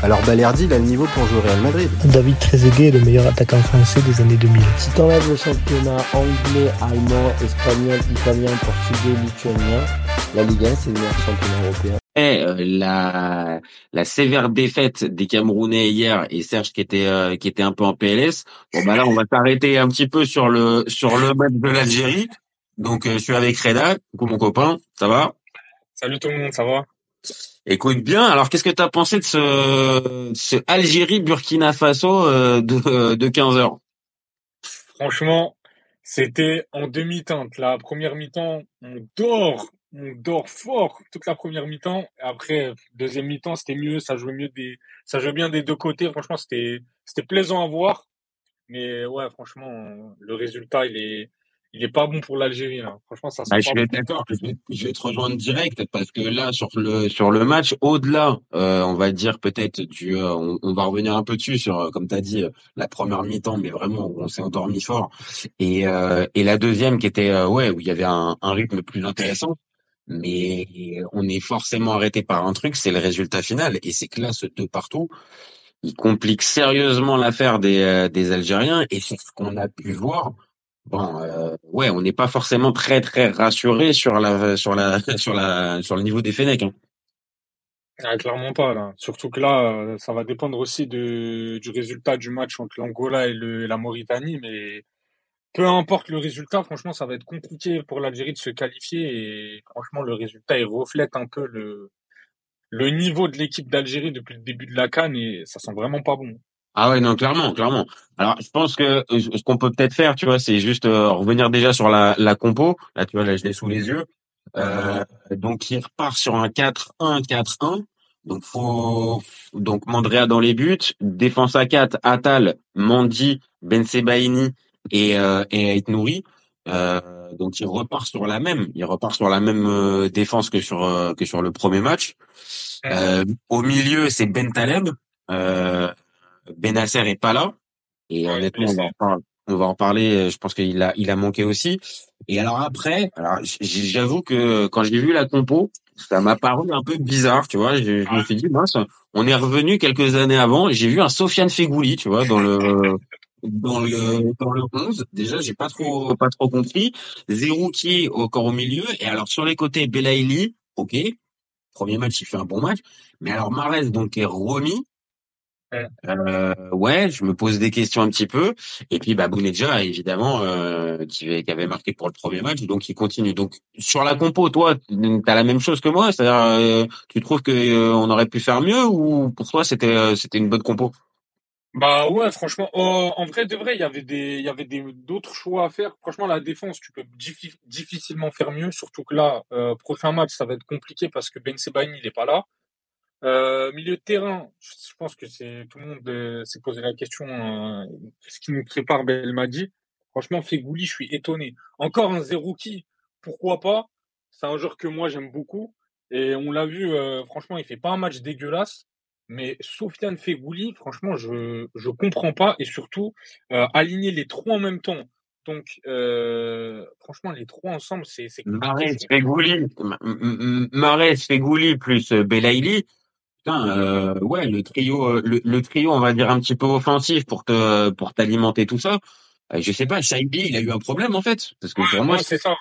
alors Balerdi, il a le niveau pour jouer au Real Madrid. David Trezeguet est le meilleur attaquant français des années 2000. Si t'enlèves le championnat anglais, allemand, espagnol, italien, portugais, lituanien, la Ligue 1, c'est le meilleur championnat européen. Et euh, la la sévère défaite des Camerounais hier et Serge qui était euh, qui était un peu en PLS. Bon bah là on va s'arrêter un petit peu sur le sur le match de l'Algérie. Donc euh, je suis avec Reda, coucou mon copain, ça va? Salut tout le monde, ça va? Écoute bien. Alors, qu'est-ce que tu as pensé de ce, Algérie-Burkina Faso euh, de, de 15 heures? Franchement, c'était en demi-teinte. La première mi-temps, on dort, on dort fort toute la première mi-temps. Après, deuxième mi-temps, c'était mieux. Ça jouait mieux des, ça bien des deux côtés. Franchement, c'était, c'était plaisant à voir. Mais ouais, franchement, le résultat, il est, il est pas bon pour l'Algérie là. Franchement, ça. Bah, je suis d'accord. Je, je, vais te rejoindre direct parce que là sur le sur le match, au-delà, euh, on va dire peut-être du, euh, on, on, va revenir un peu dessus sur euh, comme tu as dit la première mi-temps, mais vraiment on s'est endormi fort et euh, et la deuxième qui était ouais où il y avait un, un rythme plus intéressant. Mais on est forcément arrêté par un truc, c'est le résultat final. Et c'est que là, ce deux partout, il complique sérieusement l'affaire des, des Algériens. Et c'est ce qu'on a pu voir bon, euh, ouais, on n'est pas forcément très très rassuré sur la sur la sur la sur le niveau des Fennecs. Hein. Ah, clairement pas là. Surtout que là, euh, ça va dépendre aussi du résultat du match entre l'Angola et, la Mauritanie, mais peu importe le résultat, franchement, ça va être compliqué pour l'Algérie de se qualifier et franchement, le résultat il reflète un peu le le niveau de l'équipe d'Algérie depuis le début de la Cannes et ça sent vraiment pas bon. Ah ouais, non, clairement, clairement. Alors, je pense que euh, ce qu'on peut peut-être faire, tu vois, c'est juste euh, revenir déjà sur la, la compo. Là, tu vois, là, je l'ai sous les yeux. Euh, donc, il repart sur un 4-1-4-1. Donc, faut donc Mandrea dans les buts, défense à 4, Atal, Mandi, Ben Sebaini et euh, et Nouri. Euh, donc, il repart sur la même, il repart sur la même défense que sur que sur le premier match. au milieu, c'est Ben Taleb. Euh, Benasser est pas là. Et honnêtement, on va, en parler, euh, Je pense qu'il a, il a manqué aussi. Et alors après, alors j'avoue que quand j'ai vu la compo, ça m'a paru un peu bizarre, tu vois. Je, je me suis dit, mince, on est revenu quelques années avant. J'ai vu un Sofiane Fegouli, tu vois, dans le dans le dans le 11. Déjà, j'ai pas trop pas trop compris. Zerouki encore au milieu. Et alors sur les côtés, Belaïli, ok. Premier match, il fait un bon match. Mais alors Marez donc est remis. Euh, ouais, je me pose des questions un petit peu. Et puis, bah, Bounedja, évidemment, euh, qui, qui, avait marqué pour le premier match, donc il continue. Donc, sur la compo, toi, tu as la même chose que moi, c'est-à-dire, euh, tu trouves que euh, on aurait pu faire mieux ou pour toi, c'était euh, c'était une bonne compo? Bah ouais, franchement, oh, en vrai de vrai, il y avait des il y avait des d'autres choix à faire. Franchement, la défense, tu peux difficilement faire mieux, surtout que là, prochain match, ça va être compliqué parce que Ben Sebaini, il est pas là. Euh, milieu de terrain, je pense que c'est tout le monde euh, s'est posé la question euh, ce qui nous prépare Belmadi. Franchement, Fegouli, je suis étonné. Encore un Zerouki, pourquoi pas? C'est un joueur que moi j'aime beaucoup et on l'a vu. Euh, franchement, il fait pas un match dégueulasse, mais Sofiane Fegouli, franchement, je je comprends pas et surtout euh, aligner les trois en même temps. Donc, franchement, les trois ensemble, c'est c'est. Marès, Fegouli, Marès, Fegouli plus Belaïli euh, ouais, le trio, euh, le, trio, on va dire un petit peu offensif pour te, pour t'alimenter tout ça. Euh, je sais pas, Shaibi, il a eu un problème en fait, parce que pour moi, c'est ça.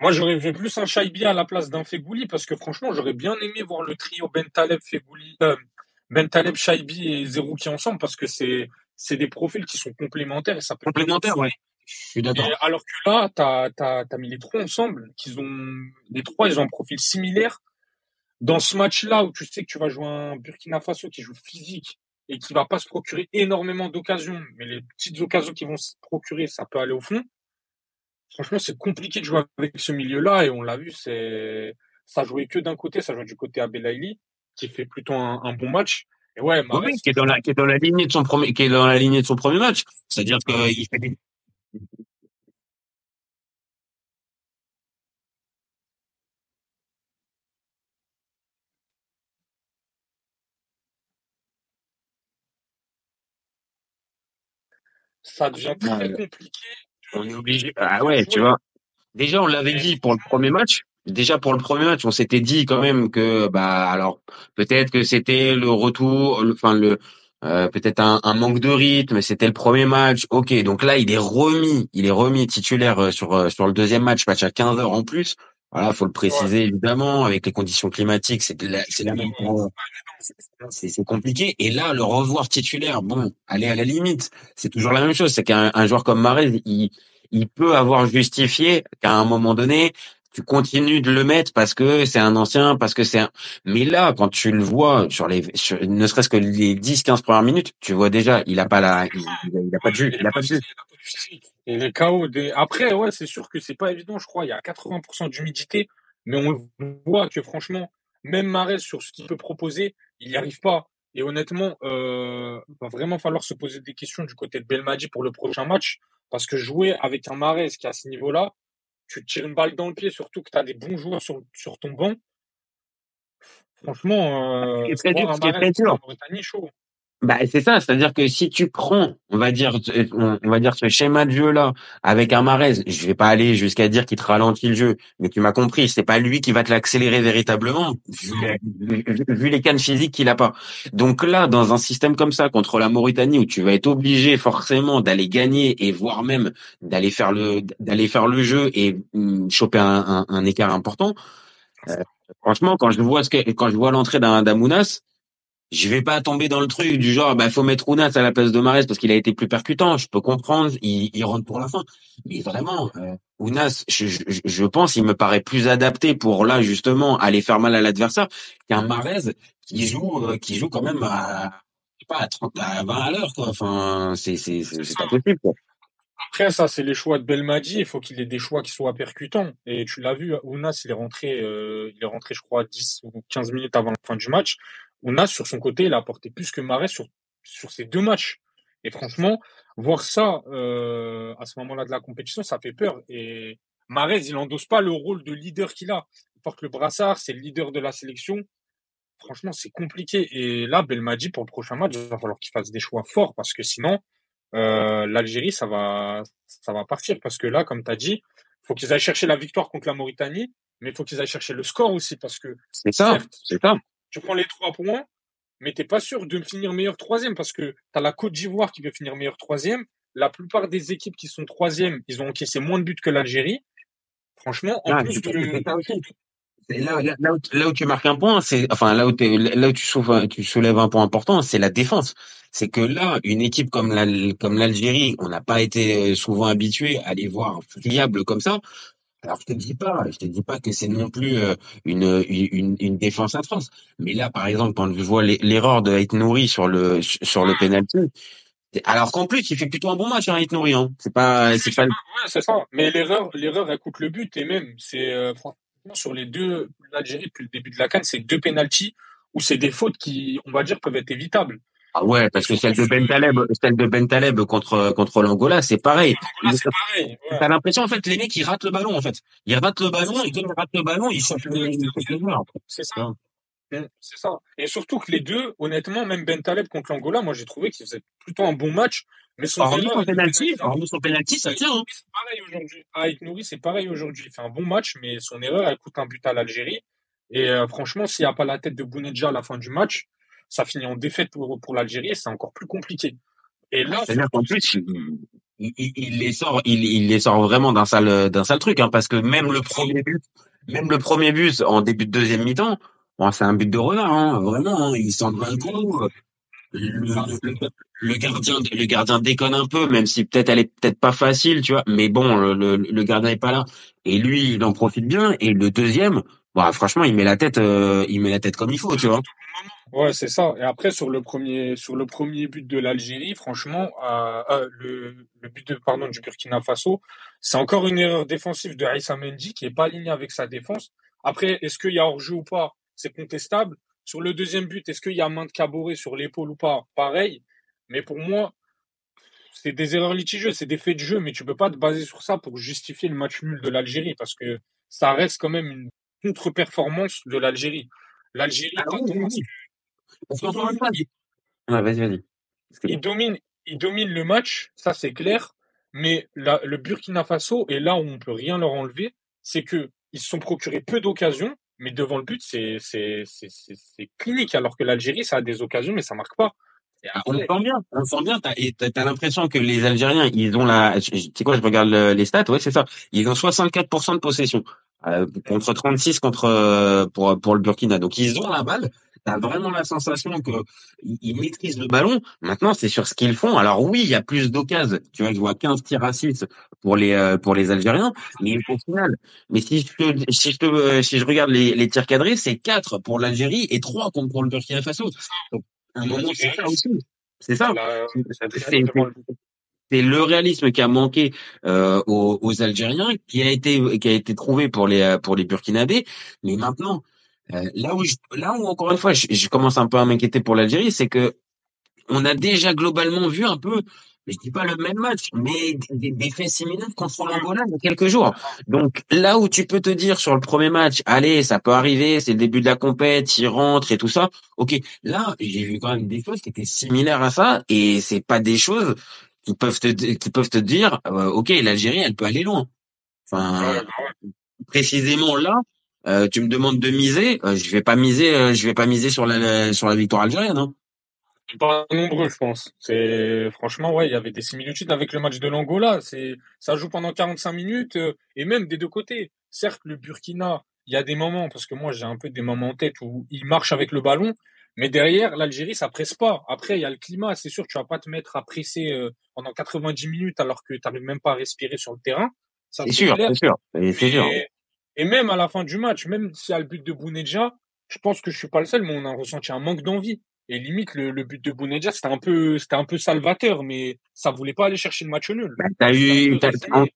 Moi, j'aurais vu plus un Shaibi à la place d'un Fegouli, parce que franchement, j'aurais bien aimé voir le trio Bentaleb, Fegouli, euh, Bentaleb, Shaibi et Zerouki ensemble, parce que c'est, c'est des profils qui sont complémentaires et ça peut. Complémentaires, ouais. Je suis d'accord. Alors que là, t'as, t'as, t'as mis les trois ensemble, qu'ils ont, les trois, ils ont un profil similaire dans ce match-là où tu sais que tu vas jouer un Burkina Faso qui joue physique et qui va pas se procurer énormément d'occasions, mais les petites occasions qui vont se procurer, ça peut aller au fond. Franchement, c'est compliqué de jouer avec ce milieu-là et on l'a vu, c'est ça jouait que d'un côté, ça jouait du côté Abelaïli qui fait plutôt un, bon match. Et ouais, qui est dans la qui est dans la lignée de son premier qui est dans la lignée de son premier match, c'est-à-dire qu'il fait des ça devient très Ouais. compliqué. On est obligé. Ah ouais, tu vois. Déjà, on l'avait dit pour le premier match. Déjà pour le premier match, on s'était dit quand même que bah alors peut-être que c'était le retour, le- enfin le euh, peut-être un, un manque de rythme. C'était le premier match. Ok, donc là il est remis, il est remis titulaire euh, sur euh, sur le deuxième match, match à 15 heures en plus. Voilà, faut le préciser évidemment avec les conditions climatiques, c'est la, c'est la même. C'est c'est compliqué. Et là, le revoir titulaire, bon, allez à la limite, c'est toujours la même chose. C'est qu'un un joueur comme Marez, il, il peut avoir justifié qu'à un moment donné, tu continues de le mettre parce que c'est un ancien, parce que c'est un... Mais là, quand tu le vois sur les, sur, ne serait-ce que les 10, 15 premières minutes, tu vois déjà, il a pas la, il, il a pas de il a pas de jus. Et les KO des... Après, ouais, c'est sûr que c'est pas évident, je crois. Il y a 80% d'humidité, mais on voit que franchement, même Marez sur ce qu'il peut proposer, il n'y arrive pas. Et honnêtement, euh, va vraiment falloir se poser des questions du côté de Belmadi pour le prochain match, parce que jouer avec un Marez qui est à ce niveau-là, tu te tires une balle dans le pied, surtout que tu as des bons joueurs sur, sur ton banc. Franchement, euh, Ce qui est très dur, un ce qui est Mahrez très dur. en Mauritanie, chaud. Bah, c'est ça, c'est-à-dire que si tu prends, on va dire, on on va dire ce schéma de jeu là avec un Marez, je vais pas aller jusqu'à dire qu'il te ralentit le jeu, mais tu m'as compris, c'est pas lui qui va te l'accélérer véritablement, vu, les cannes physiques qu'il a pas. Donc là, dans un système comme ça contre la Mauritanie où tu vas être obligé forcément d'aller gagner et voire même d'aller faire le d'aller faire le jeu et hum, choper un, un, un écart important. euh, franchement, quand je vois ce que quand je vois l'entrée d'un d'Amounas, je vais pas tomber dans le truc du genre bah faut mettre Ounas à la place de Marez parce qu'il a été plus percutant. Je peux comprendre. Il, il rentre pour la fin. Mais vraiment euh, Ounas je, je, je pense il me paraît plus adapté pour là justement aller faire mal à l'adversaire qu'un Marez qui joue euh, qui joue quand même à je sais pas à 30 à 20 à l'heure quoi. Enfin c'est c'est c'est c'est pas possible quoi. Après, ça, c'est les choix de Belmadi. Il faut qu'il ait des choix qui soient percutants. Et tu l'as vu, Ounas, il est rentré, euh, il est rentré, je crois, 10 ou 15 minutes avant la fin du match. Ounas, sur son côté, il a apporté plus que Marais sur, sur ces deux matchs. Et franchement, voir ça, euh, à ce moment-là de la compétition, ça fait peur. Et Marais, il endosse pas le rôle de leader qu'il a. Il porte le brassard, c'est le leader de la sélection. Franchement, c'est compliqué. Et là, Belmadi, pour le prochain match, il va falloir qu'il fasse des choix forts parce que sinon, euh, l'Algérie, ça va, ça va partir parce que là, comme tu as dit, faut qu'ils aillent chercher la victoire contre la Mauritanie, mais il faut qu'ils aillent chercher le score aussi parce que c'est ça c'est ça tu prends les trois points, mais t'es pas sûr de finir meilleur troisième parce que tu as la Côte d'Ivoire qui peut finir meilleur troisième. La plupart des équipes qui sont troisième, ils ont encaissé moins de buts que l'Algérie. Franchement, en Ah, plus de, Là, là, là où, là où tu marques un point, c'est enfin là où, t'es- là où tu, soulèves, tu soulèves un point important, c'est la défense. C'est que là, une équipe comme la, comme l'Algérie, on n'a pas été euh, souvent habitué à les voir friables comme ça. Alors je te dis pas, je te dis pas que c'est non plus euh, une, une une défense atroce. Mais là, par exemple, quand je vois l'e- l'erreur de Haït Nouri sur le sur le penalty, alors qu'en plus il fait plutôt un bon match, hein, Haït Nouri. Hein. C'est pas c'est pas Ouais, c'est ça. Mais l'erreur, l'erreur, elle coûte le but. Et même, c'est euh, franchement sur les deux, l'Algérie depuis le début de la CAN, c'est deux pénalties où c'est des fautes qui, on va dire, peuvent être évitables. Ah ouais, parce que celle de Ben Taleb, celle de Ben Taleb contre contre l'Angola, c'est pareil. Là, c'est pareil. ouais. T'as l'impression en fait les mecs ils ratent le ballon en fait. Ils ratent le ballon et comme ils ratent le ballon, ils sortent le. C'est ça. C'est ça. Et surtout que les deux, honnêtement, même Ben Taleb contre l'Angola, moi j'ai trouvé qu'il faisait plutôt un bon match. Mais son Hormis erreur, son penalty, son penalty, ça tient. Hein. C'est pareil aujourd'hui. Avec Nouri, c'est pareil aujourd'hui. Il fait un bon match, mais son erreur, elle coûte un but à l'Algérie. Et euh, franchement, s'il n'y a pas la tête de Bounedja à la fin du match, ça finit en défaite pour, pour l'Algérie et c'est encore plus compliqué. Et là, C'est-à-dire qu'en plus, il, il, il- les sort, il, il les sort vraiment d'un sale, d'un sale truc, hein, parce que même le premier but, même le premier but en début de deuxième mi-temps, bon, c'est un but de renard, hein, vraiment, hein, il s'en va le coup. Le, le- le gardien, le gardien déconne un peu, même si peut-être elle est peut-être pas facile, tu vois, mais bon, le, le gardien est pas là, et lui, il en profite bien, et le deuxième, bah, franchement, il met la tête, euh, il met la tête comme il faut, tu vois. Ouais, c'est ça. Et après, sur le premier, sur le premier but de l'Algérie, franchement, euh, euh, le, le but de, pardon, du Burkina Faso, c'est encore une erreur défensive de Aïssa Mendy qui est pas alignée avec sa défense. Après, est-ce qu'il y a hors-jeu ou pas? C'est contestable. Sur le deuxième but, est-ce qu'il y a main de Caboret sur l'épaule ou pas? Pareil. Mais pour moi, c'est des erreurs litigieuses, c'est des faits de jeu, mais tu peux pas te baser sur ça pour justifier le match nul de l'Algérie parce que ça reste quand même une contre-performance de l'Algérie. L'Algérie, Ah oui, oui. Parce qu'encore une fois, il- Ouais, vas-y, vas-y. Que- il domine, ils dominent le match, ça c'est clair. Mais la- le Burkina Faso, et là où on peut rien leur enlever, c'est que ils se sont procurés peu d'occasions, mais devant le but, c'est clinique. Alors que l'Algérie, ça a des occasions, mais ça marque pas. On le sent bien, on le sent bien. T'as, t'as, l'impression que les Algériens, ils ont la, tu sais quoi, je regarde le- les stats, ouais, c'est ça. Ils ont 64% de possession euh, contre 36 contre euh, pour pour le Burkina. Donc ils ont la balle. T'as vraiment la sensation que ils, maîtrisent le ballon. Maintenant, c'est sur ce qu'ils font. Alors oui, il y a plus d'occasions. Tu vois, je vois 15 tirs à 6 pour les euh, pour les Algériens, mais au final, mais si je si je euh, si je regarde les, les tirs cadrés, c'est 4 pour l'Algérie et 3 contre pour le Burkina Faso. Donc, à un moment, c'est ça aussi. C'est ça. c'est le réalisme qui a manqué euh, aux, aux Algériens, qui a été qui a été trouvé pour les euh, pour les Burkinabés. Mais maintenant, euh, là où je, là où encore une fois, je, je commence un peu à m'inquiéter pour l'Algérie, c'est que on a déjà globalement vu un peu, je dis pas le même match, mais des, des faits similaires contre l'Angola il y a quelques jours. Donc là où tu peux te dire sur le premier match, allez, ça peut arriver, c'est le début de la compète, il rentre et tout ça. Ok, là j'ai vu quand même des choses qui étaient similaires à ça, et c'est pas des choses qui peuvent te qui peuvent te dire, euh, ok, l'Algérie elle peut aller loin. Enfin, précisément là. Euh, tu me demandes de miser, euh, je vais pas miser, euh, je vais pas miser sur la sur la victoire algérienne. Hein. Pas nombreux, je pense. C'est franchement, ouais, il y avait des similitudes avec le match de l'Angola. C'est ça joue pendant 45 minutes et même des deux côtés. Certes, le Burkina, il y a des moments parce que moi j'ai un peu des moments en tête où il marche avec le ballon, mais derrière l'Algérie ça presse pas. Après il y a le climat, c'est sûr, tu vas pas te mettre à presser pendant 90 minutes alors que tu n'arrives même pas à respirer sur le terrain. C'est sûr, c'est sûr, c'est sûr. Et, même à la fin du match, même s'il y a le but de Bounedja, je pense que je suis pas le seul, mais on a ressenti un manque d'envie. Et limite, le, le but de Bounedja, c'était un peu, c'était un peu salvateur, mais ça voulait pas aller chercher le match nul. T'as eu, peu t'as- résigné.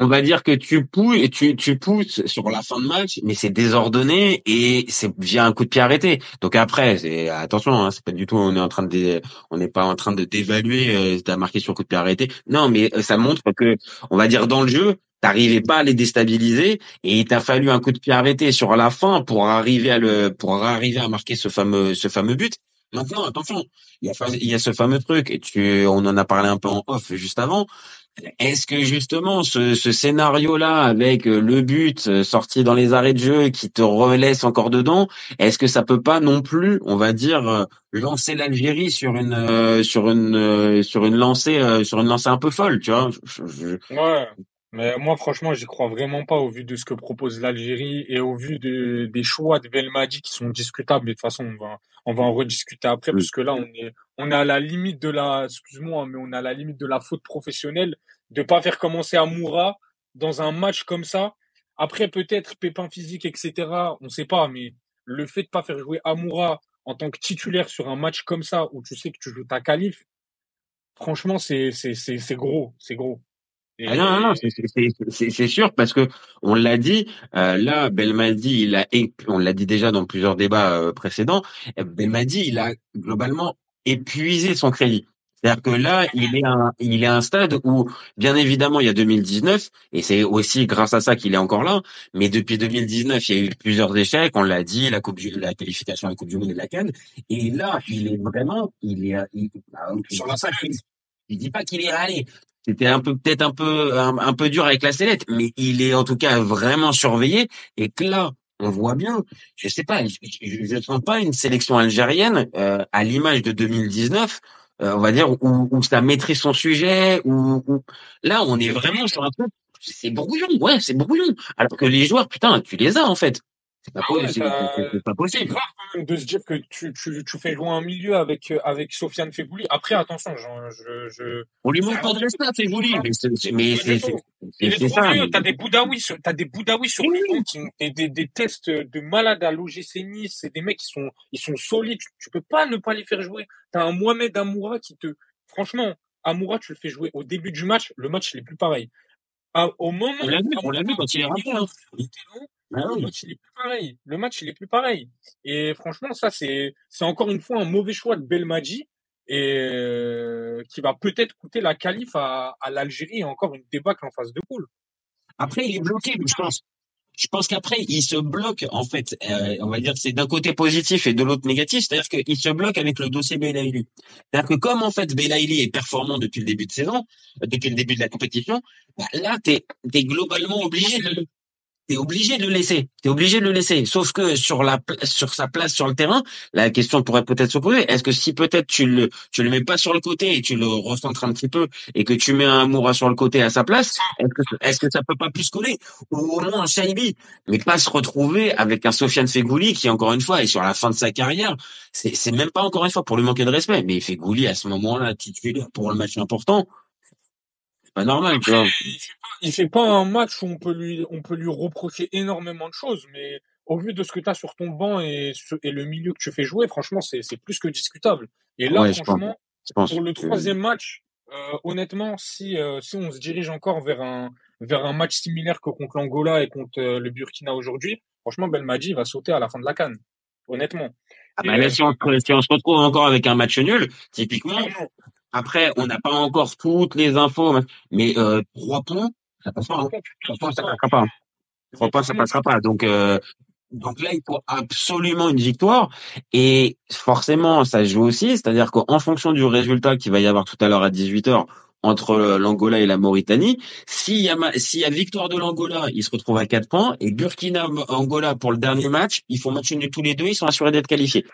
on, va dire que tu pousses, et tu, tu pousses sur la fin de match, mais c'est désordonné et c'est via un coup de pied arrêté. Donc après, c'est attention, hein, c'est pas du tout, on est en train de, dé- on n'est pas en train de d'évaluer, euh, t'as marqué sur coup de pied arrêté. Non, mais euh, ça montre que, on va dire dans le jeu, t'arrivais pas à les déstabiliser et il t'a fallu un coup de pied arrêté sur la fin pour arriver à le, pour arriver à marquer ce fameux, ce fameux but. Maintenant, attention, il y a, ce fameux truc et tu, on en a parlé un peu en off juste avant. Est-ce que justement ce, ce scénario-là avec le but euh, sorti dans les arrêts de jeu qui te relaisse encore dedans, est-ce que ça peut pas non plus, on va dire, euh, lancer l'Algérie sur une euh, sur une euh, sur une lancée euh, sur une lancée un peu folle, tu vois? Ouais. Mais moi, franchement, j'y crois vraiment pas au vu de ce que propose l'Algérie et au vu de, des choix de Belmadi qui sont discutables. Et de toute façon, on va, on va en rediscuter après, Mm. parce que là, on est, on est à la limite de la, excuse-moi, mais on est à la limite de la faute professionnelle de pas faire commencer Amoura dans un match comme ça. Après, peut-être pépin physique, etc. On sait pas, mais le fait de pas faire jouer Amoura en tant que titulaire sur un match comme ça où tu sais que tu joues ta qualif, franchement, c'est, c'est, c'est, c'est gros, c'est gros. Et- Ah non, non, non, c'est- sûr parce que on l'a dit. euh, là, Belmadi, il a, on l'a dit déjà dans plusieurs débats euh, précédents. euh, Belmadi, il a globalement épuisé son crédit. C'est-à-dire que là, il est un, il est à un stade où, bien évidemment, il y a 2019, et c'est aussi grâce à ça qu'il est encore là. Mais depuis 2019, il y a eu plusieurs échecs. On l'a dit, la coupe, du, la qualification à la Coupe du Monde et de la Cannes. Et là, il est vraiment, il est, il, pas qu'il- je dis pas qu'il est râlé. C'était un peu, peut-être un peu, un, peu dur avec la sellette, mais il est en tout cas vraiment surveillé. Et que là, on voit bien, je sais pas, je, je sens pas une sélection algérienne euh, à l'image de 2019 euh, on va dire, où, où ça maîtrise son sujet, où, où- là, on est vraiment sur un truc, c'est brouillon, ouais, c'est brouillon. Alors que les joueurs, putain, tu les as, en fait. C'est pas, Ah ouais, possible, ça- c'est- grave quand même de se dire que tu, tu, tu fais jouer un milieu avec, euh, avec Sofiane Febouli. Après, attention, je, je. On lui manque pas de respect, joli, mais c'est, c'est- mais c'est, c'est, Il c'est- est c'est trop ça. vieux. T'as des Boudaouis sur, t'as des Boudaouis sur le banc qui ont des, tests de malades à l'OGC Nice. C'est des mecs qui sont, ils sont solides. Tu, tu peux pas ne pas les faire jouer. T'as un Mohamed Amoura qui te, franchement, Amoura, tu le fais jouer au début du match. Le match, il est plus pareil. À- au moment On l'a vu, on l'a vu quand il est rentré, le Ah le oui. match il est plus pareil. Le match il est plus pareil. Et franchement, ça c'est c'est encore une fois un mauvais choix de Belmadi et euh, qui va peut-être coûter la qualif à, à l'Algérie et encore une débâcle en phase de poule. Après, il est bloqué, je pense. je pense qu'après il se bloque en fait. Euh, on va dire que c'est d'un côté positif et de l'autre négatif, c'est-à-dire qu'il se bloque avec le dossier Belaïli. C'est-à-dire que comme en fait Belaïli est performant depuis le début de saison, euh, depuis le début de la compétition, bah, là t'es es globalement obligé de T'es obligé de le laisser. T'es obligé de le laisser. Sauf que sur la sur sa place sur le terrain, la question pourrait peut-être se poser est-ce que si peut-être tu le tu le mets pas sur le côté et tu le recentres un petit peu et que tu mets un Moura sur le côté à sa place, est-ce que est-ce que ça peut pas plus coller? Ou au moins un Shaibi, mais pas se retrouver avec un Sofiane Fegouli qui encore une fois est sur la fin de sa carrière. C'est c'est même pas encore une fois pour lui manquer de respect, mais Fegouli à ce moment-là titulaire pour le match important pas normal, tu vois. Il fait pas, il fait pas un match où on peut lui, on peut lui reprocher énormément de choses, mais au vu de ce que tu as sur ton banc et, et le milieu que tu fais jouer, franchement, c'est, c'est plus que discutable. Et là, Ouais, je franchement, Je pense pour le que- troisième match, euh, honnêtement, si, euh, si on se dirige encore vers un, vers un match similaire que contre l'Angola et contre euh, le Burkina aujourd'hui, franchement, Belmadi va sauter à la fin de la canne. Honnêtement. Ah Et, bah là, si on, se- si on se retrouve encore avec un match nul, typiquement, après, on n'a pas encore toutes les infos, mais euh, trois points, ça passe pas. Hein. Trois points, ça passera pas. Trois points, ça passera pas. Donc, euh, donc là, il faut absolument une victoire. Et forcément, ça joue aussi. C'est-à-dire qu'en fonction du résultat qu'il va y avoir tout à l'heure à 18h entre euh, l'Angola et la Mauritanie, s'il y a, ma- s'il y a victoire de l'Angola, ils se retrouvent à quatre points. Et Burkina-Angola pour le dernier match, ils font match nul tous les deux, ils sont assurés d'être qualifiés.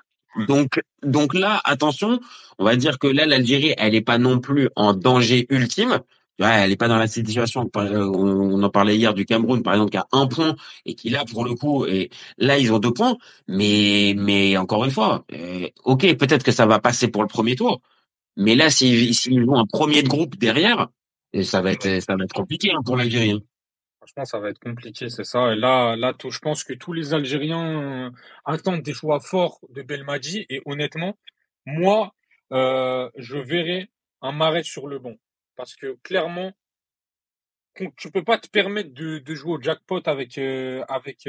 Donc, donc là, attention, on va dire que là, l'Algérie, elle est pas non plus en danger ultime. Ouais, elle est pas dans la situation. euh, On en parlait hier du Cameroun, par exemple, qui a un point et qui là, pour le coup, et là, ils ont deux points. Mais, mais encore une fois, euh, ok, peut-être que ça va passer pour le premier tour. Mais là, s'ils s'ils ont un premier de groupe derrière, et ça va être, ça va être compliqué hein, pour l'Algérie. Hein. Franchement, ça va être compliqué, c'est ça. Et là, là, tout- je pense que tous les Algériens euh, attendent des choix forts de Belmadi. Et honnêtement, moi, euh, je verrai un Marais sur le banc. Parce que clairement, tu peux pas te permettre de, jouer au jackpot avec, euh, avec,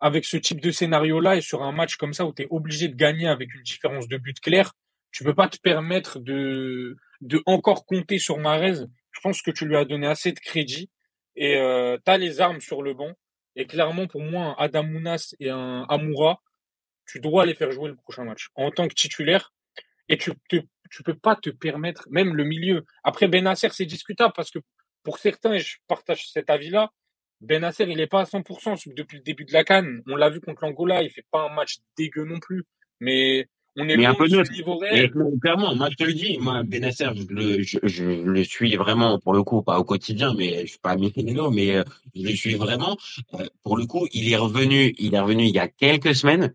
avec ce type de scénario-là et sur un match comme ça où tu es obligé de gagner avec une différence de but claire. Tu peux pas te permettre de, de encore compter sur Marez. Je pense que tu lui as donné assez de crédit et euh, tu les armes sur le banc. Et clairement, pour moi, un Adamounas et un Amoura, tu dois les faire jouer le prochain match en tant que titulaire. Et tu te, tu peux pas te permettre, même le milieu. Après, Benasser, c'est discutable parce que pour certains, et je partage cet avis-là, Benasser, il est pas à 100% depuis le début de la canne. On l'a vu contre l'Angola, il fait pas un match dégueu non plus. Mais on est Mais un peu neutre. niveau Et réel. non, clairement, moi je te le dis, moi Benasser, je le, je, je le suis vraiment pour le coup, pas au quotidien, mais je suis pas Michelino, mais euh, je le suis vraiment. Euh, pour le coup, il est revenu, il est revenu il y a quelques semaines.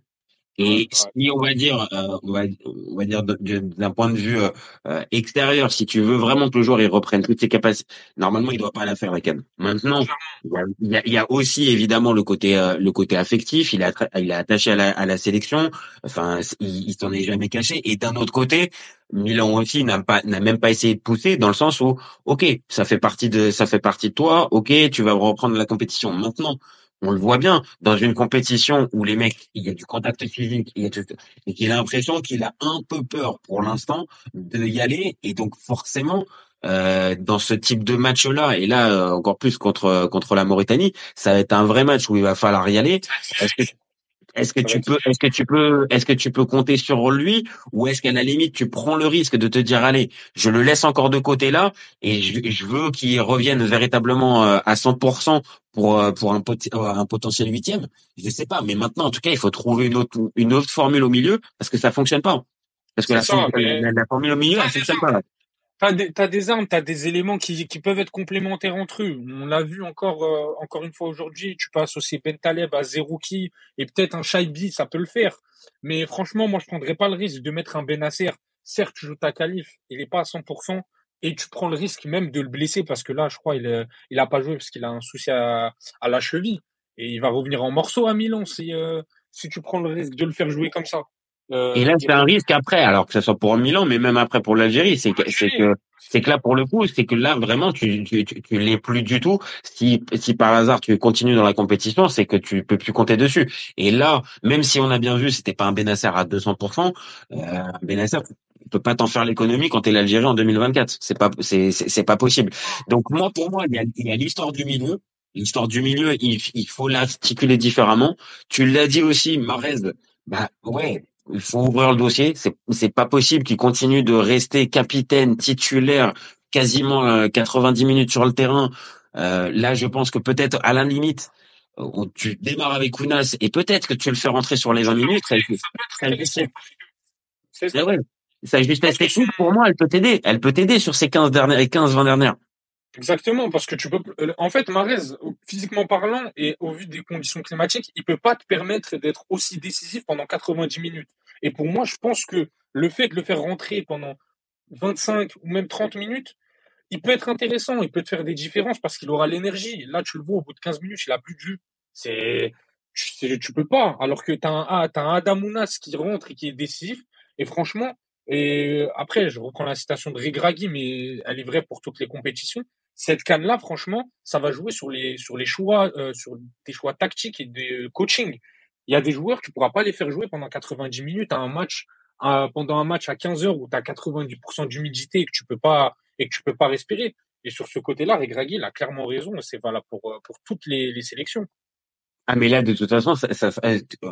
Et si on va dire, euh, on va, on va dire d'un point de vue euh, euh, extérieur, si tu veux vraiment que le joueur il reprenne toutes ses capacités, normalement il doit pas la faire la canne. Maintenant, il y a, il y aussi évidemment le côté euh, le côté affectif. Il est il est attaché à la, à la sélection. Enfin, il, il s'en est jamais caché. Et d'un autre côté, Milan aussi n'a pas n'a même pas essayé de pousser dans le sens où ok, ça fait partie de ça fait partie de toi. Ok, tu vas reprendre la compétition. Maintenant, on le voit bien dans une compétition où les mecs, il y a du contact physique, il y a tout, et qu'il a l'impression qu'il a un peu peur pour l'instant de y aller. Et donc forcément, euh, dans ce type de match-là, et là euh, encore plus contre contre la Mauritanie, ça va être un vrai match où il va falloir y aller. Est-ce que tu peux est-ce que tu peux est-ce que tu peux compter sur lui ou est-ce qu'à la limite tu prends le risque de te dire allez je le laisse encore de côté là et je, je veux qu'il revienne véritablement euh, à 100% pour euh, pour un, pot- euh, un potentiel huitième? Je sais pas mais maintenant en tout cas il faut trouver une autre une autre formule au milieu parce que ça fonctionne pas. Parce que la, C'est ça, for- mais- la, la formule au milieu elle fonctionne pas là. T'as des, t'as des armes, t'as des éléments qui, peuvent être complémentaires entre eux. On l'a vu encore, euh, encore une fois aujourd'hui. Tu peux associer Bentaleb à Zerouki et peut-être un Shaibi, ça peut le faire. Mais franchement, moi, je prendrais pas le risque de mettre un Benasser. Certes, tu joues ta qualif, il est pas à 100%. Et tu prends le risque même de le blesser parce que là, je crois, il, est- il a pas joué parce qu'il a un souci à, à la cheville. Et il va revenir en morceaux à Milan si, euh, si tu prends le risque de le faire jouer comme ça. Et là, c'est un risque après, alors que ce soit pour Milan, mais même après pour l'Algérie, c'est que, c'est que, c'est que là, pour le coup, c'est que là, vraiment, tu, tu, tu, tu l'es plus du tout. Si, si par hasard tu continues dans la compétition, c'est que tu peux plus compter dessus. Et là, même si on a bien vu, c'était pas un Benasser à 200%, euh, un Benasser, tu peux pas t'en faire l'économie quand t'es l'Algérie en 2024. C'est pas, c'est, c'est pas possible. Donc moi, pour moi, il y a, il y a l'histoire du milieu. L'histoire du milieu, il, il faut l'articuler différemment. Tu l'as dit aussi, Marez, bah ouais, il faut ouvrir le dossier. C'est c'est pas possible qu'il continue de rester capitaine titulaire quasiment euh, 90 minutes sur le terrain. Euh, là, je pense que peut-être à la limite, euh, tu démarres avec Ounas et peut-être que tu le fais rentrer sur les 20 minutes. Ça, ça, C'est ça, ouais. Sa justesse technique, pour moi, elle peut t'aider. Elle peut t'aider sur ces 15 dernières, 15, 20 dernières. Exactement, parce que tu peux. euh, En fait, Marez, physiquement parlant et au vu des conditions climatiques, il peut pas te permettre d'être aussi décisif pendant 90 minutes. Et pour moi, je pense que le fait de le faire rentrer pendant 25 ou même 30 minutes, il peut être intéressant, il peut te faire des différences parce qu'il aura l'énergie. Là, tu le vois, au bout de 15 minutes, il a plus de jus. C'est, tu, tu peux pas. Alors que t'as un, ah, un Adamounas qui rentre et qui est décisif. Et franchement, et après, je reprends la citation de Regragui, mais elle est vraie pour toutes les compétitions. Cette canne-là, franchement, ça va jouer sur les, sur les choix, euh, sur des choix tactiques et euh, coaching. Il y a des joueurs, tu pourras pas les faire jouer pendant 90 minutes à un match, pendant un match à 15 heures où tu as 90% d'humidité et que tu peux pas, et que tu peux pas respirer. Et sur ce côté-là, Regragui, il a clairement raison, c'est valable pour, euh, pour toutes les, les sélections. Ah mais là de toute façon ça, ça-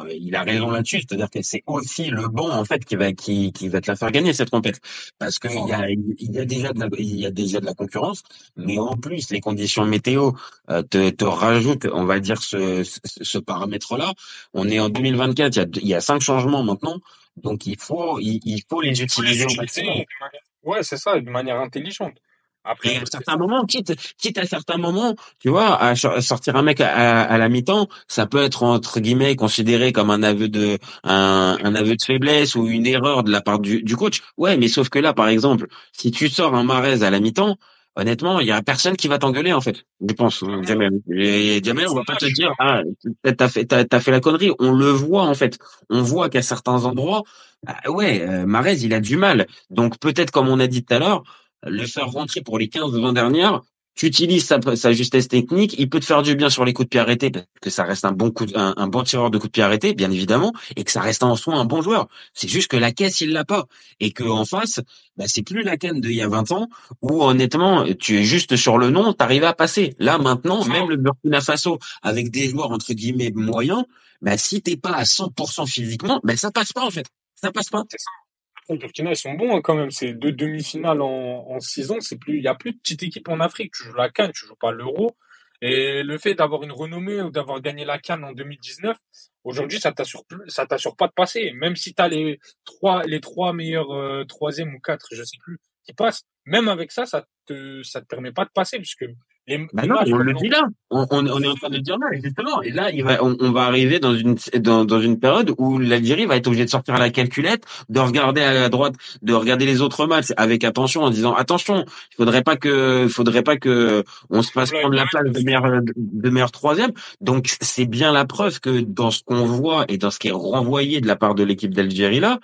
il a raison là-dessus c'est-à-dire que c'est aussi le banc en fait qui va qui, qui va te la faire gagner cette compète. Parce que il y a il y a déjà de la il y a déjà de la concurrence mais en plus les conditions météo euh, te te rajoutent on va dire ce ce, paramètre-là. On est en 2024 il y a il y a cinq changements maintenant donc il faut il, faut les utiliser Ouais, c'est ça, de manière intelligente. Après, Et à certains moments, quitte, quitte à certains moments, tu vois, à sortir un mec à, à- à la mi-temps, ça peut être entre guillemets considéré comme un aveu de un, un aveu de faiblesse ou une erreur de la part du, du coach. Ouais, mais sauf que là, par exemple, si tu sors un Marez à la mi-temps, honnêtement, il y a personne qui va t'engueuler en fait. Je pense, Jamel. Jamel, on va pas te dire ah t'as- fait t'as, t'as fait la connerie. On le voit en fait. On voit qu'à certains endroits, ah, ouais, euh, Marez, il a du mal. Donc peut-être comme on a dit tout à l'heure le faire rentrer pour les 15-20 dernières, tu utilises sa, sa justesse technique, il peut te faire du bien sur les coups de pied arrêtés, parce que ça reste un bon coup, de- un, un bon tireur de coups de pied arrêtés, bien évidemment, et que ça reste en soi un bon joueur. C'est juste que la caisse, il l'a pas. Et que en face, bah, c'est plus la canne d'il y a 20 ans, où honnêtement, tu es juste sur le nom, t'arrives à passer. Là, maintenant, même le Burkina Faso, avec des joueurs entre guillemets moyens, bah, si t'es pas à 100% physiquement, bah, ça passe pas, en fait. Ça passe pas. Le Burkina, ils sont bons hein, quand même. C'est deux demi-finales en, six ans. C'est plus, il y a plus de petite équipe en Afrique. Tu joues la Cannes, tu joues pas l'Euro. Et le fait d'avoir une renommée ou d'avoir gagné la Cannes en 2019, aujourd'hui, ça t'assure ça t'assure pas de passer. Même si t'as les trois, les trois meilleurs euh, troisième ou quatre, je sais plus, qui passent. Même avec ça, ça te, ça te permet pas de passer puisque les, Bah les non, matchs on le dit là. On, on, on est en train de le dire là, justement. Et là, il va, on, on va arriver dans une dans, dans une période où l'Algérie va être obligée de sortir à la calculette, de regarder à la droite, de regarder les autres matchs avec attention, en disant attention, il faudrait pas que, il faudrait pas que on se fasse prendre la place de meilleur de meilleur troisième. Donc c'est bien la preuve que dans ce qu'on voit et dans ce qui est renvoyé de la part de l'équipe d'Algérie là,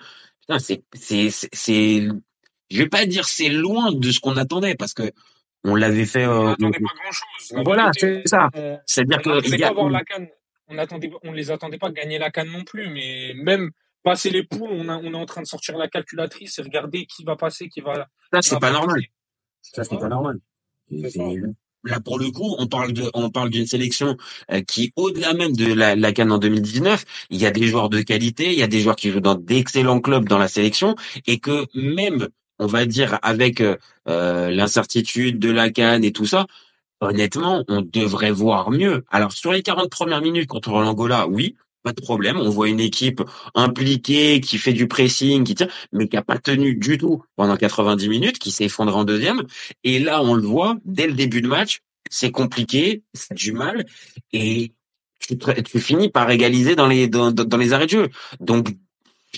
c'est c'est c'est- je vais pas dire c'est loin de ce qu'on attendait parce que on l'avait fait. on euh, n'attendait pas grand chose. voilà, c'est ça. C'est-à-dire on que pas a voir la canne. On attendait, on les attendait pas gagner la canne non plus, mais même passer les poules, on, a, on est en train de sortir la calculatrice et regarder qui va passer, qui va. Ça, c'est pas passer. normal. Ça, c'est pas normal. Là, pour le coup, on parle de, on parle d'une sélection euh, qui, au-delà même de la, la Cannes en 2019, il y a des joueurs de qualité, il y a des joueurs qui jouent dans d'excellents clubs dans la sélection, et que même, on va dire, avec euh, euh, l'incertitude de la Cannes et tout ça, honnêtement, on devrait voir mieux. Alors, sur les 40 premières minutes contre l'Angola, oui, pas de problème. On voit une équipe impliquée, qui fait du pressing, qui tire, mais qui a pas tenu du tout pendant 90 minutes, qui s'est en deuxième. Et là, on le voit, dès le début de match, c'est compliqué, c'est du mal, et tu, finis par égaliser dans les, dans dans les arrêts de jeu. Donc,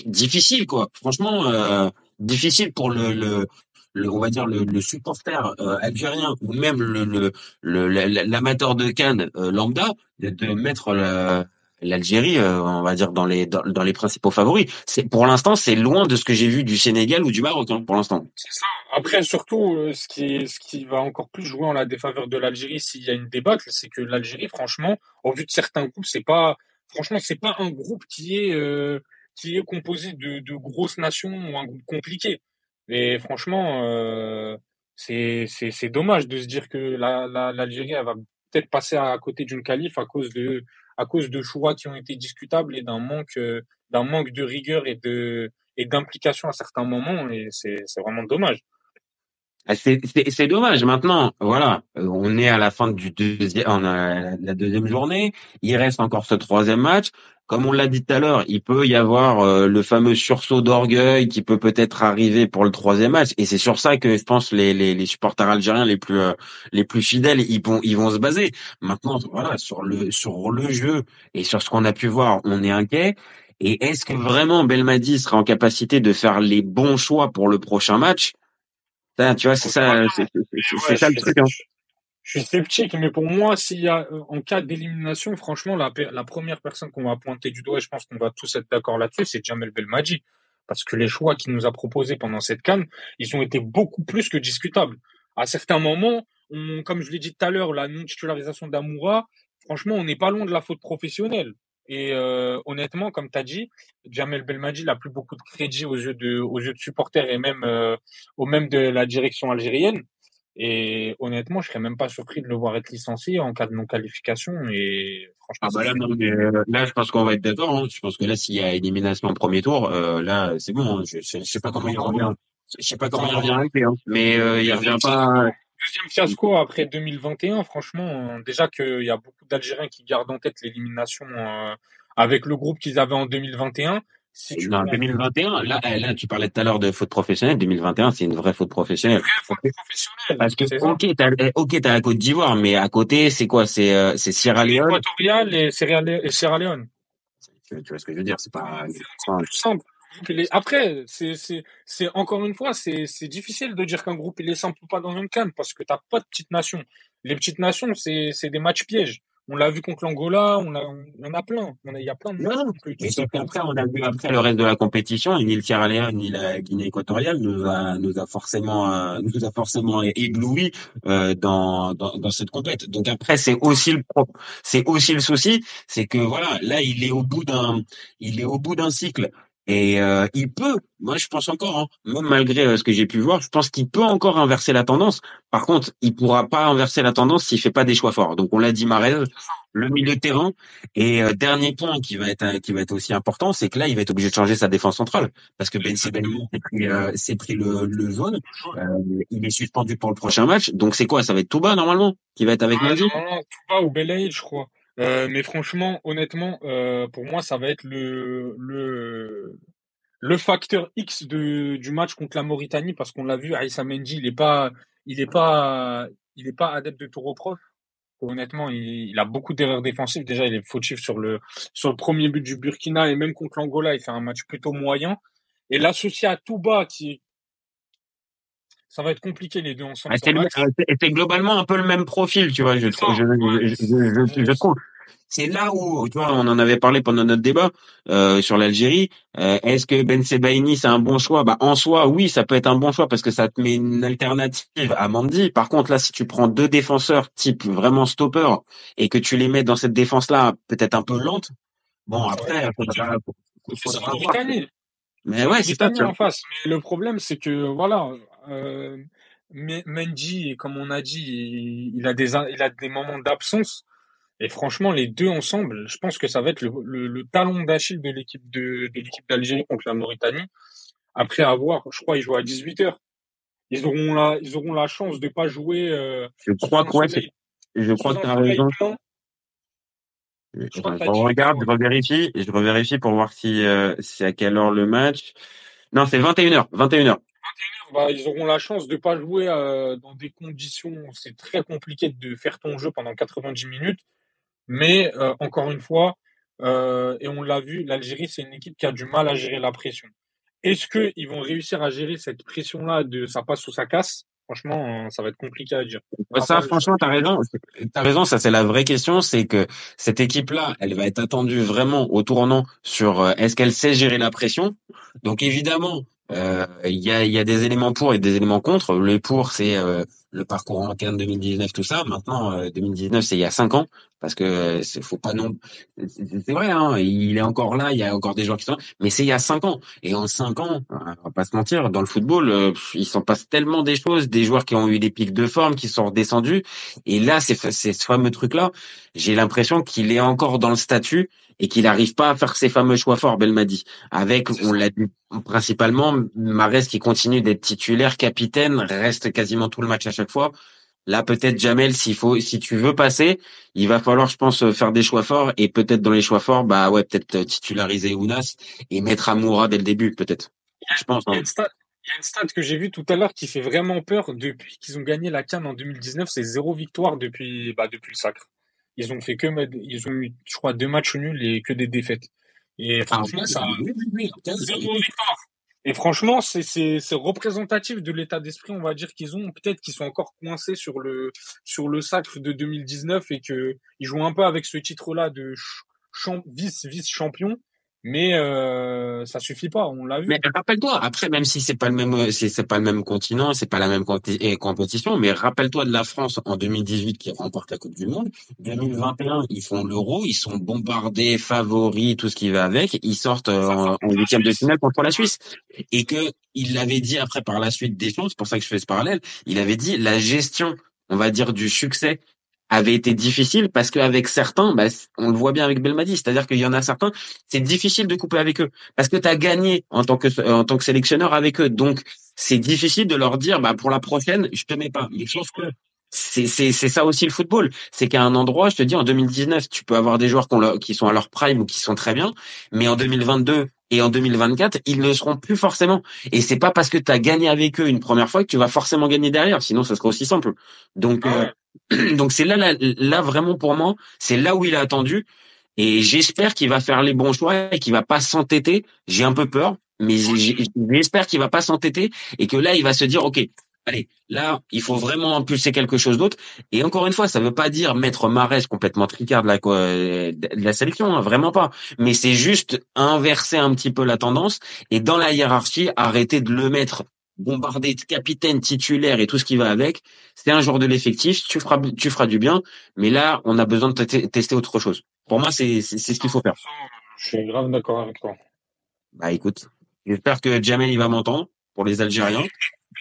difficile, quoi. Franchement, euh, difficile pour le, le, le, on va dire le, le supporter euh, algérien ou même le, le, le- la- l'amateur de Cannes euh, lambda de, mettre la- l'Algérie, euh, on va dire dans les dans, les principaux favoris. C'est pour l'instant, c'est loin de ce que j'ai vu du Sénégal ou du Maroc hein, pour l'instant. C'est ça. Après, surtout, euh, ce qui, ce qui va encore plus jouer en la défaveur de l'Algérie s'il y a une débâcle, c'est que l'Algérie, franchement, au vu de certains groupes, c'est pas, franchement, c'est pas un groupe qui est, euh, qui est composé de, de grosses nations ou un groupe compliqué. Et franchement, euh, c'est, dommage de se dire que la, la, l'Algérie, elle va peut-être passer à côté d'une qualif à cause de à cause de choix qui ont été discutables et d'un manque d'un manque de rigueur et de et d'implication à certains moments et c'est vraiment dommage. Ah, C'est dommage. Maintenant, voilà, euh, on est à la fin du deuxième, on a la deuxième journée. Il reste encore ce troisième match. Comme on l'a dit tout à l'heure, il peut y avoir euh, le fameux sursaut d'orgueil qui peut peut-être arriver pour le troisième match. Et c'est sur ça que je pense les les, les supporters algériens les plus euh, les plus fidèles, ils vont ils vont se baser. Maintenant, voilà, sur le sur le jeu et sur ce qu'on a pu voir, on est inquiet. Et est-ce que vraiment Belmadi sera en capacité de faire les bons choix pour le prochain match? Ça, tu vois, c'est ça, c'est c'est- c'est Ouais, ça je le suis- truc. Hein. Je suis sceptique, mais pour moi, s'il y a, euh, en cas d'élimination, franchement, la, première personne qu'on va pointer du doigt, et je pense qu'on va tous être d'accord là-dessus, c'est Jamel Belmadi. Parce que les choix qu'il nous a proposés pendant cette canne, ils ont été beaucoup plus que discutables. À certains moments, on, comme je l'ai dit tout à l'heure, la non-titularisation d'Amoura, franchement, on n'est pas loin de la faute professionnelle. Et euh, honnêtement, comme tu as dit, Jamel Belmadi n'a plus beaucoup de crédit aux yeux de, aux yeux de supporters et même, euh, au même de la direction algérienne. Et honnêtement, je serais même pas surpris de le voir être licencié en cas de non-qualification. Et franchement, Ah bah là, non, mais, euh, là, je pense qu'on va être d'accord. Hein. Je pense que là, s'il y a élimination en premier tour, euh, là, c'est bon. hein. Je, je, je sais pas comment il revient. Je sais pas comment il revient hein. mais euh, il revient pas. Deuxième fiasco après 2021, franchement, euh, déjà qu'il y a beaucoup d'Algériens qui gardent en tête l'élimination euh, avec le groupe qu'ils avaient en 2021. Si tu Non, prends- 2021. Là, eh, là, tu parlais tout à l'heure de faute professionnelle. 2021, c'est une vraie faute professionnelle. professionnel, Parce que c'est ça. ok, t'as eh, ok, t'as la Côte d'Ivoire, mais à côté, c'est quoi? C'est euh, c'est Sierra Leone? Équatorial et Sierra Le- et Sierra Leone. Tu, vois ce que je veux dire C'est pas. plus simple. Après, c'est, c'est, c'est encore une fois, c'est, c'est difficile de dire qu'un groupe il est simple ou pas dans une canne parce que t'as pas de petites nations. Les petites nations, c'est, c'est des matchs pièges. On l'a vu contre l'Angola, on a, on en a plein. On a, il y a plein de Mais sais sauf qu'après, on a vu après le reste de la compétition, et ni le Sierra Leone ni la Guinée équatoriale nous a nous a forcément euh, nous a forcément ébloui euh, dans, dans dans cette compète. Donc après, c'est aussi le c'est aussi le souci, c'est que voilà, là, il est au bout d'un il est au bout d'un cycle. Et euh, il peut, moi je pense encore, hein, même malgré euh, ce que j'ai pu voir, je pense qu'il peut encore inverser la tendance. Par contre, il pourra pas inverser la tendance s'il fait pas des choix forts. Donc on l'a dit, Marez, le milieu de terrain. Et euh, dernier point qui va être qui va être aussi important, c'est que là, il va être obligé de changer sa défense centrale parce que Ben Sebaini s'est pris, euh, pris le, le jaune. Euh, il est suspendu pour le prochain match. Donc c'est quoi? Ça va être Touba normalement qui va être avec Ah, non, non, Touba ou Belaïd, je crois. Euh, mais franchement, honnêtement, euh, pour moi, ça va être le, le, le facteur X de, du match contre la Mauritanie parce qu'on l'a vu, Aïssa Mendy, il est pas, il est pas, il est pas adepte de tout reproche. Honnêtement, il, il a beaucoup d'erreurs défensives. Déjà, il est fautif sur le, sur le premier but du Burkina et même contre l'Angola, il fait un match plutôt moyen. Et l'associé à Touba, qui, ça va être compliqué les deux ensemble. Ah, match. euh, globalement un peu le même profil, tu vois. Je, je, trouve. C'est là où, tu vois, on en avait parlé pendant notre débat euh, sur l'Algérie. Euh, Est-ce que Ben Sebaini c'est un bon choix? Bah en soi, oui, ça peut être un bon choix parce que ça te met une alternative à Mandy. Par contre, là, si tu prends deux défenseurs type vraiment stopper et que tu les mets dans cette défense-là, peut-être un peu lente. Bon, après, faudra, faudra. Mauritanie. Mais ouais, c'est vois. en face. Mais le problème, c'est que voilà, euh, Me- Mendy, comme on a dit, il, a des il a des moments d'absence. Et franchement, les deux ensemble, je pense que ça va être le, le, le talon d'Achille de l'équipe de, de l'équipe d'Algérie contre la Mauritanie. Après avoir, je crois, ils jouent à 18 h Ils auront la, ils auront la chance de pas jouer. Euh, Je crois que ouais, je crois que tu as raison. Je, je t'as regarde, je revérifie, je revérifie pour voir si euh, c'est à quelle heure le match. Non, c'est 21h, 21h. Bah, ils auront la chance de pas jouer euh, dans des conditions. C'est très compliqué de faire ton jeu pendant 90 minutes. Mais euh, encore une fois, euh, et on l'a vu, l'Algérie c'est une équipe qui a du mal à gérer la pression. Est-ce que ils vont réussir à gérer cette pression-là de ça passe ou ça casse? Franchement, euh, ça va être compliqué à dire. Ouais, ça, franchement, t'as raison. T'as raison, ça c'est la vraie question, c'est que cette équipe-là, elle va être attendue vraiment au tournant sur est-ce qu'elle sait gérer la pression? Donc évidemment, il y a il y a des éléments pour et des éléments contre. Les pour, c'est euh, le parcours en Cannes 2019, tout ça. Maintenant, euh, 2019, c'est il y a cinq ans, parce que euh, c'est faut pas non. C'est vrai, hein, il est encore là, il y a encore des joueurs qui sont là, mais c'est il y a cinq ans. Et en cinq ans, euh, on va pas se mentir, dans le football, euh, il s'en passe tellement des choses, des joueurs qui ont eu des pics de forme, qui sont redescendus. Et là, c'est ce fameux truc-là. J'ai l'impression qu'il est encore dans le statut et qu'il n'arrive pas à faire ses fameux choix forts, Belmadi. Avec, on l'a dit principalement, Marès qui continue d'être titulaire, capitaine, reste quasiment tout le match à chaque fois. Là, peut-être Jamel, s'il faut, si tu veux passer, il va falloir, je pense, faire des choix forts et peut-être dans les choix forts, bah ouais, peut-être titulariser Ounas et mettre Amoura dès le début, peut-être. Je pense. Il y a hein. une stat, il y a une stat que j'ai vue tout à l'heure qui fait vraiment peur depuis qu'ils ont gagné la Cannes en 2019. C'est zéro victoire depuis, bah, depuis le sacre. Ils ont fait que, ils ont eu, je crois, deux matchs nuls et que des défaites. Et Ah, franchement, ça, oui, oui, zéro victoire. Et franchement, c'est, représentatif de l'état d'esprit, on va dire qu'ils ont. Peut-être qu'ils sont encore coincés sur le, sur le sacre de 2019 et que ils jouent un peu avec ce titre-là de ch- champ, vice, vice champion. Mais, euh, ça suffit pas, on l'a vu. Mais rappelle-toi, après, même si c'est pas le même, c'est c'est pas le même continent, c'est pas la même eh, compétition, mais rappelle-toi de la France en 2018 qui remporte la Coupe du Monde. 2021, ils font l'Euro, ils sont bombardés, favoris, tout ce qui va avec. Ils sortent euh, en huitième de finale contre la Suisse. Et que il l'avait dit après par la suite des choses, c'est pour ça que je fais ce parallèle. Il avait dit la gestion, on va dire, du succès avait été difficile parce qu'avec certains, bah, on le voit bien avec Belmadi, c'est-à-dire qu'il y en a certains, c'est difficile de couper avec eux parce que tu as gagné en tant que en tant que sélectionneur avec eux. Donc c'est difficile de leur dire bah pour la prochaine, je te mets pas. Mais je pense que c'est c'est c'est ça aussi le football, c'est qu'à un endroit, je te dis en 2019, tu peux avoir des joueurs qui, sont à leur prime ou qui sont très bien, mais en 2022 et en 2024, ils ne seront plus forcément. Et c'est pas parce que tu as gagné avec eux une première fois que tu vas forcément gagner derrière, sinon ce serait aussi simple. Donc Ah euh. donc c'est là, là, là vraiment pour moi, c'est là où il a attendu. Et j'espère qu'il va faire les bons choix et qu'il va pas s'entêter. J'ai un peu peur, mais j'espère qu'il va pas s'entêter et que là, il va se dire, OK, allez, là, il faut vraiment impulser quelque chose d'autre. Et encore une fois, ça veut pas dire mettre Marès complètement tricard de la, de la sélection, hein, vraiment pas. Mais c'est juste inverser un petit peu la tendance et dans la hiérarchie, arrêter de le mettre bombardé de capitaine titulaire et tout ce qui va avec. C'est un joueur de l'effectif, tu feras, tu feras du bien, mais là, on a besoin de te- tester autre chose. Pour moi, c'est c'est c'est ce qu'il faut faire. Je suis grave d'accord avec toi. Bah écoute, j'espère que Jamel il va m'entendre pour les Algériens.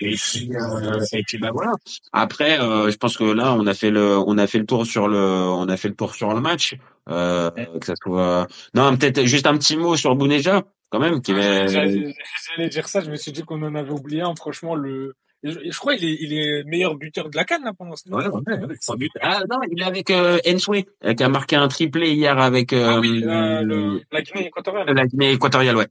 Et puis, euh, et puis bah voilà. Après, euh, je pense que là, on a fait le, on a fait le tour sur le, on a fait le tour sur le match. Euh, que ça soit. Non, peut-être juste un petit mot sur Bouneja, quand même, qui va. J'allais j'allais dire ça, je me suis dit qu'on en avait oublié un. Franchement, le, je, je crois qu'il est, il est meilleur buteur de la canne là pendant ce Ouais, ouais, ouais, sans but. Ah non, il est avec euh, euh, qui a marqué un triplé hier avec euh, Ah oui, euh, le, la Guinée équatoriale. la Guinée équatoriale, ouais.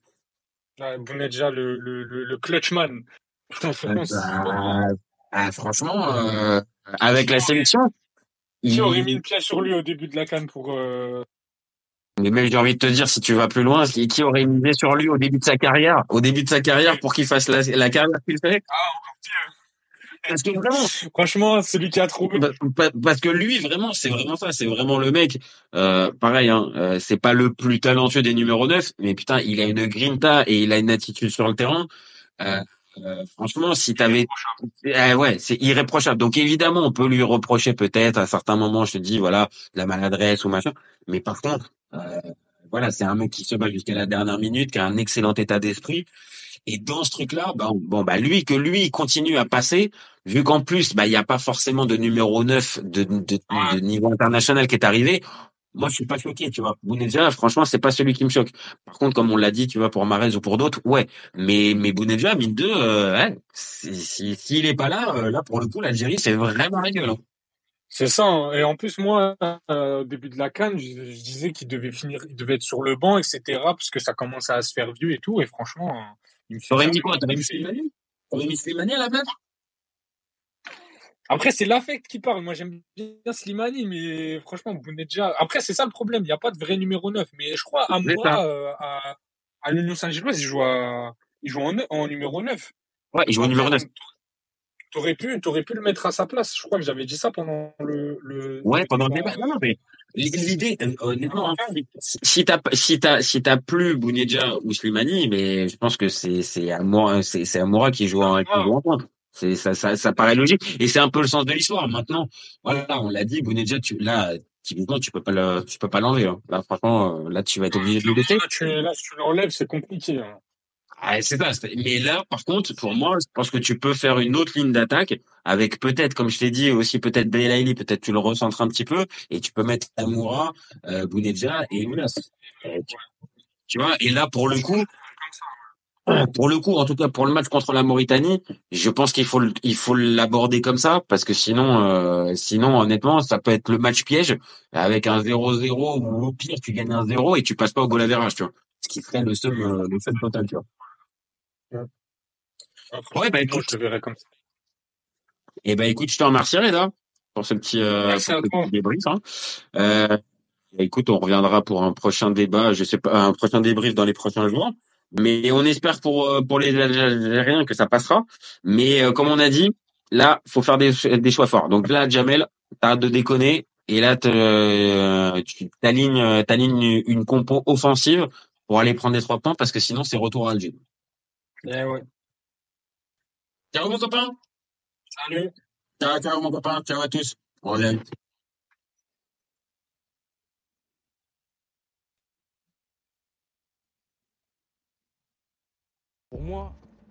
Ouais, Bounedjah, le, le, le, le clutchman. Putain, Bah, ah, franchement, euh, avec la sélection, Qui il... aurait mis le pied sur lui au début de la canne pour. Euh... mais même j'ai envie de te dire, si tu vas plus loin, qui aurait misé sur lui au début de sa carrière, au début de sa carrière pour qu'il fasse la, la carrière qu'il fait? Parce que vraiment, Franchement, celui qui a trouvé. Pa- pa- parce que lui vraiment c'est vraiment ça c'est vraiment le mec. Euh, pareil hein euh, c'est pas le plus talentueux des numéros 9 mais putain il a une grinta et il a une attitude sur le terrain. Euh, euh, franchement si t'avais euh, ouais c'est irréprochable. Donc évidemment on peut lui reprocher peut-être à certains moments je te dis voilà de la maladresse ou machin. Mais par contre voilà c'est un mec qui se bat jusqu'à la dernière minute qui a un excellent état d'esprit et dans ce truc-là, bah, bon, bah, lui, que lui, il continue à passer, vu qu'en plus, bah, il n'y a pas forcément de numéro 9 de, de, de niveau international qui est arrivé. Moi, je suis pas choqué, tu vois. Bounedjah, franchement, c'est pas celui qui me choque. Par contre, comme on l'a dit, tu vois, pour Marez ou pour d'autres, ouais. Mais, mais Bounedjah, mine de, euh, ouais, si, si, s'il est pas là, euh, là, pour le coup, l'Algérie, c'est vraiment la gueule. hein. C'est ça. hein. Et en plus, moi, euh, au début de la canne, je, je disais qu'il devait finir, il devait être sur le banc, etc. Parce que ça commençait à se faire vieux et tout. Et franchement, euh, il me fait T'aurais mis quoi? T'aurais mis Slimani? T'aurais mis Slimani à la place? Après, c'est l'affect qui parle. Moi, j'aime bien Slimani, mais franchement, Bounedjah. Après, c'est ça le problème. Il n'y a pas de vrai numéro 9. Mais je crois, à moi, euh, à, à l'Union Saint-Gilloise, il joue, à, il joue en, en numéro 9. Ouais, il joue au numéro 9. T'aurais pu, t'aurais pu le mettre à sa place. Je crois que j'avais dit ça pendant le, le Ouais, pendant le débat. Non, non, mais l'idée, euh, honnêtement, hein, si t'as, si t'as, si t'as plus Bounedjah ou Slimani, mais je pense que c'est, c'est Amoura, c'est, c'est Amoura qui joue en, pointe. C'est ça, ça, ça paraît logique et c'est un peu le sens de l'histoire. Maintenant, voilà, on l'a dit, Bounedjah, tu là, typiquement, tu peux pas le, tu peux pas l'enlever. Hein. Là, franchement, euh, là, tu vas être obligé de le laisser. Là, tu, là, si tu l'enlèves, c'est compliqué. Hein. Ah, c'est ça. Mais là, par contre, pour moi, je pense que tu peux faire une autre ligne d'attaque avec peut-être, comme je t'ai dit, aussi peut-être Belaïli, peut-être tu le recentres un petit peu et tu peux mettre Amoura, euh, et Ounas. Euh, tu- vois, et là, pour le coup, pour le coup, en tout cas pour le match contre la Mauritanie, je pense qu'il faut il faut l'aborder comme ça parce que sinon, euh, sinon honnêtement, ça peut être le match piège avec un 0-0 ou au pire tu gagnes un 0 et tu passes pas au goal average, tu vois. Ce qui serait le seul, euh, le seul total, tu vois. Ouais, bah, écoute. je le verrais comme ça. Eh ben écoute, je te remercie Reda pour ce petit, euh, pour ce petit débrief. Hein. Euh, écoute, on reviendra pour un prochain débat, je sais pas, un prochain débrief dans les prochains jours. Mais on espère pour euh, pour les Algériens que ça passera. Mais euh, comme on a dit, là, faut faire des, des choix forts. Donc là, Jamel, t'arrêtes de déconner et là, te- tu t'alignes t'alignes une compo offensive pour aller prendre des trois points parce que sinon c'est retour à Alger. Eh ouais. Ciao mon copain. Salut. Ciao ciao mon copain. Ciao à tous. On l'aime. Pour moi,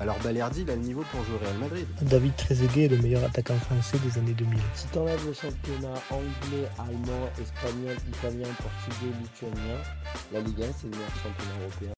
alors Balerdi il a le niveau pour jouer au Real Madrid. David Trezeguet est le meilleur attaquant français des années 2000. Si t'enlèves le championnat anglais, allemand, espagnol, italien, portugais, lituanien, la Ligue 1 c'est le meilleur championnat européen.